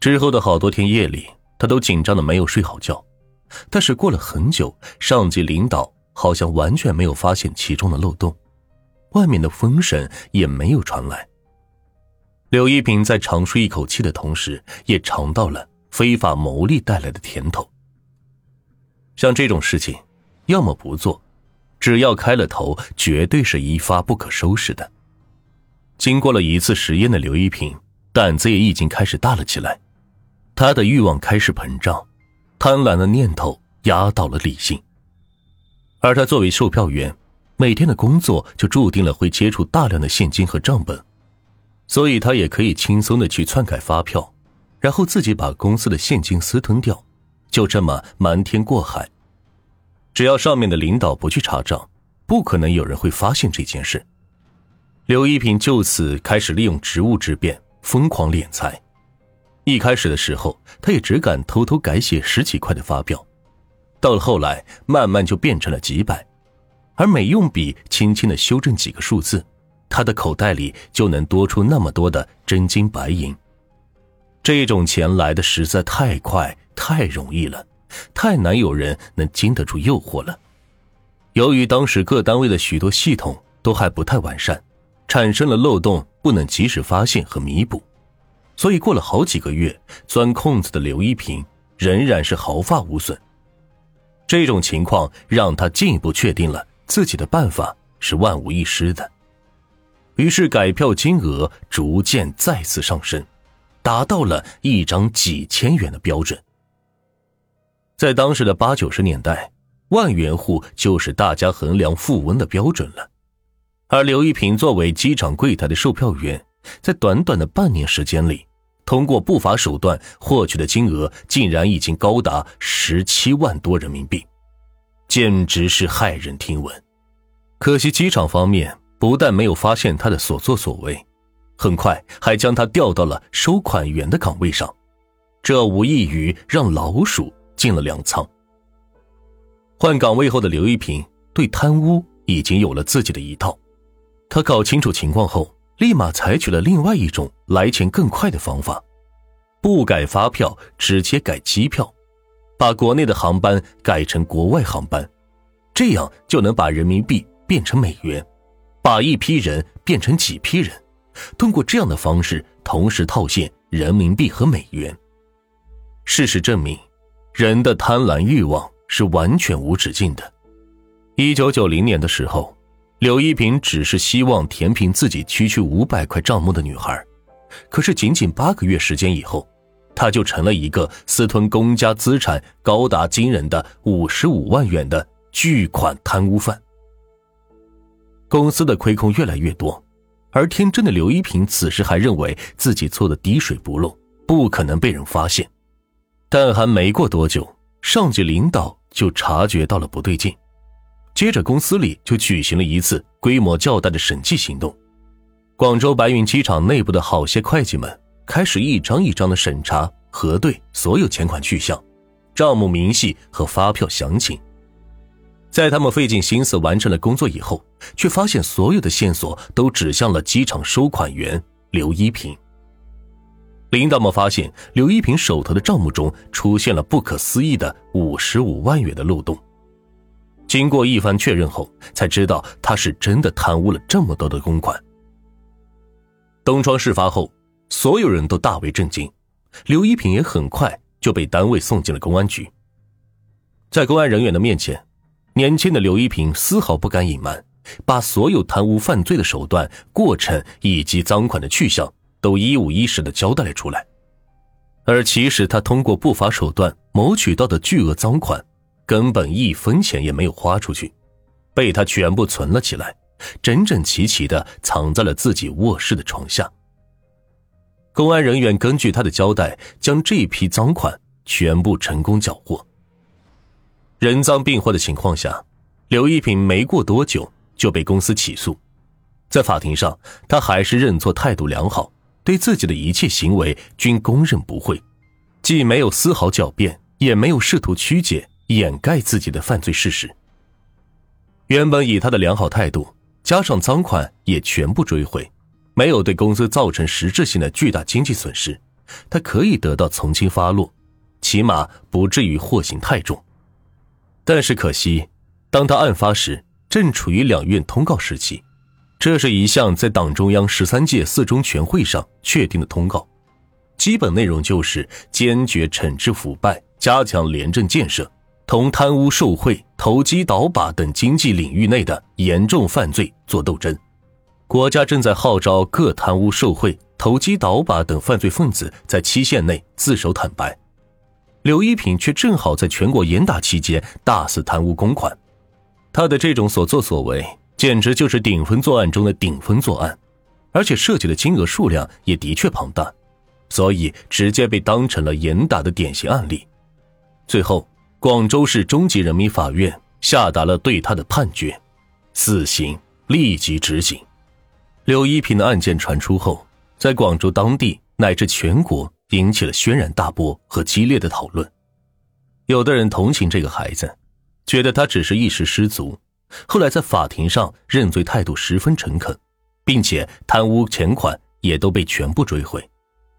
之后的好多天夜里，他都紧张的没有睡好觉。但是过了很久，上级领导好像完全没有发现其中的漏洞，外面的风声也没有传来。刘一平在长舒一口气的同时，也尝到了非法牟利带来的甜头。像这种事情，要么不做，只要开了头，绝对是一发不可收拾的。经过了一次实验的刘一平，胆子也已经开始大了起来。他的欲望开始膨胀，贪婪的念头压倒了理性。而他作为售票员，每天的工作就注定了会接触大量的现金和账本，所以他也可以轻松的去篡改发票，然后自己把公司的现金私吞掉，就这么瞒天过海。只要上面的领导不去查账，不可能有人会发现这件事。刘一平就此开始利用职务之便疯狂敛财。一开始的时候，他也只敢偷偷改写十几块的发票，到了后来，慢慢就变成了几百，而每用笔轻轻的修正几个数字，他的口袋里就能多出那么多的真金白银。这种钱来的实在太快、太容易了，太难有人能经得住诱惑了。由于当时各单位的许多系统都还不太完善，产生了漏洞，不能及时发现和弥补。所以过了好几个月，钻空子的刘一平仍然是毫发无损。这种情况让他进一步确定了自己的办法是万无一失的。于是改票金额逐渐再次上升，达到了一张几千元的标准。在当时的八九十年代，万元户就是大家衡量富翁的标准了。而刘一平作为机场柜台的售票员，在短短的半年时间里，通过不法手段获取的金额竟然已经高达十七万多人民币，简直是骇人听闻。可惜机场方面不但没有发现他的所作所为，很快还将他调到了收款员的岗位上，这无异于让老鼠进了粮仓。换岗位后的刘一平对贪污已经有了自己的一套，他搞清楚情况后。立马采取了另外一种来钱更快的方法，不改发票，直接改机票，把国内的航班改成国外航班，这样就能把人民币变成美元，把一批人变成几批人，通过这样的方式同时套现人民币和美元。事实证明，人的贪婪欲望是完全无止境的。一九九零年的时候。柳一平只是希望填平自己区区五百块账目的女孩，可是仅仅八个月时间以后，他就成了一个私吞公家资产高达惊人的五十五万元的巨款贪污犯。公司的亏空越来越多，而天真的刘一平此时还认为自己做的滴水不漏，不可能被人发现。但还没过多久，上级领导就察觉到了不对劲。接着，公司里就举行了一次规模较大的审计行动。广州白云机场内部的好些会计们开始一张一张的审查核对所有钱款去向、账目明细和发票详情。在他们费尽心思完成了工作以后，却发现所有的线索都指向了机场收款员刘一平。领导们发现刘一平手头的账目中出现了不可思议的五十五万元的漏洞。经过一番确认后，才知道他是真的贪污了这么多的公款。东窗事发后，所有人都大为震惊，刘一平也很快就被单位送进了公安局。在公安人员的面前，年轻的刘一平丝毫不敢隐瞒，把所有贪污犯罪的手段、过程以及赃款的去向都一五一十的交代了出来。而其实他通过不法手段谋取到的巨额赃款。根本一分钱也没有花出去，被他全部存了起来，整整齐齐的藏在了自己卧室的床下。公安人员根据他的交代，将这批赃款全部成功缴获。人赃并获的情况下，刘一平没过多久就被公司起诉。在法庭上，他还是认错态度良好，对自己的一切行为均供认不讳，既没有丝毫狡辩，也没有试图曲解。掩盖自己的犯罪事实。原本以他的良好态度，加上赃款也全部追回，没有对公司造成实质性的巨大经济损失，他可以得到从轻发落，起码不至于祸刑太重。但是可惜，当他案发时，正处于两院通告时期，这是一项在党中央十三届四中全会上确定的通告，基本内容就是坚决惩治腐败，加强廉政建设，同贪污受贿、投机倒把等经济领域内的严重犯罪作斗争。国家正在号召各贪污受贿、投机倒把等犯罪分子在期限内自首坦白。刘一品却正好在全国严打期间大肆贪污公款，他的这种所作所为简直就是顶风作案中的顶风作案，而且涉及的金额数量也的确庞大，所以直接被当成了严打的典型案例。最后，广州市中级人民法院下达了对他的判决，死刑立即执行。刘一平的案件传出后，在广州当地乃至全国引起了轩然大波和激烈的讨论。有的人同情这个孩子，觉得他只是一时失足，后来在法庭上认罪态度十分诚恳，并且贪污钱款也都被全部追回，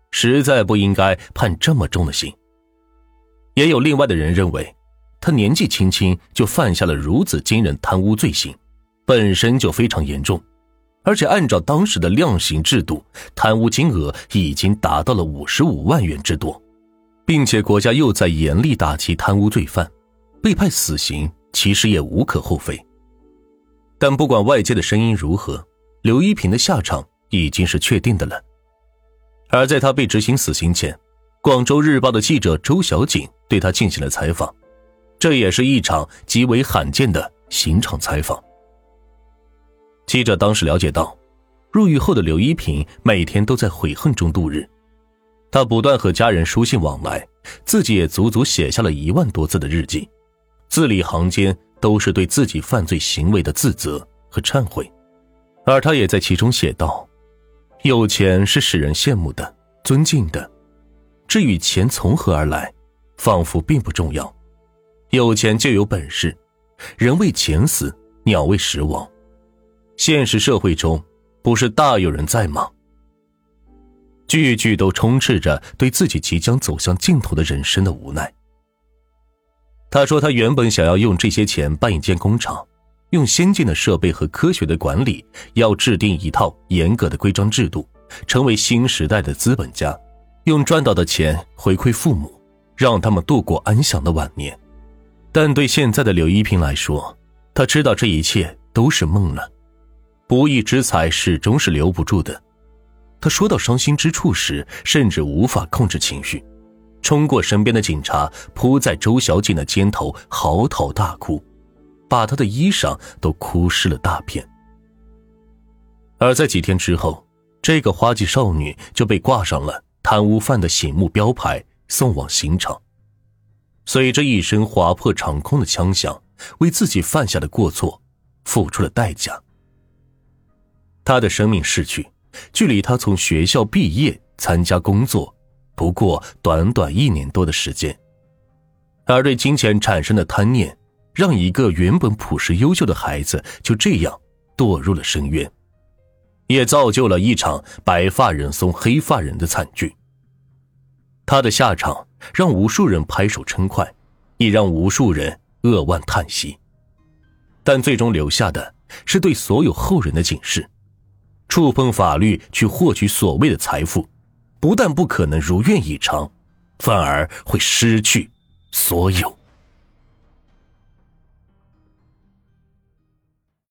实在不应该判这么重的刑。也有另外的人认为，他年纪轻轻就犯下了如此惊人贪污罪行，本身就非常严重。而且按照当时的量刑制度，贪污金额已经达到了五十五万元之多，并且国家又在严厉打击贪污罪犯，被判死刑其实也无可厚非。但不管外界的声音如何，刘一平的下场已经是确定的了。而在他被执行死刑前，广州日报的记者周小锦对他进行了采访，这也是一场极为罕见的刑场采访。记者当时了解到，入狱后的刘一平每天都在悔恨中度日，他不断和家人书信往来，自己也足足写下了一万多字的日记，字里行间都是对自己犯罪行为的自责和忏悔，而他也在其中写道：“有钱是使人羡慕的、尊敬的，至于钱从何而来，仿佛并不重要。有钱就有本事，人为钱死，鸟为食亡。”现实社会中，不是大有人在吗？句句都充斥着对自己即将走向尽头的人生的无奈。他说：“他原本想要用这些钱办一间工厂，用先进的设备和科学的管理，要制定一套严格的规章制度，成为新时代的资本家，用赚到的钱回馈父母，让他们度过安详的晚年。但对现在的刘一平来说，他知道这一切都是梦了。”不义之财始终是留不住的。他说到伤心之处时，甚至无法控制情绪，冲过身边的警察，扑在周小锦的肩头嚎啕大哭，把她的衣裳都哭湿了大片。而在几天之后，这个花季少女就被挂上了贪污犯的醒目标牌，送往刑场。随着一声划破长空的枪响，为自己犯下的过错付出了代价。他的生命逝去，距离他从学校毕业参加工作，不过短短一年多的时间。而对金钱产生的贪念，让一个原本朴实优秀的孩子就这样堕入了深渊，也造就了一场白发人送黑发人的惨剧。他的下场让无数人拍手称快，也让无数人扼腕叹息，但最终留下的是对所有后人的警示。触碰法律去获取所谓的财富，不但不可能如愿以偿，反而会失去所有。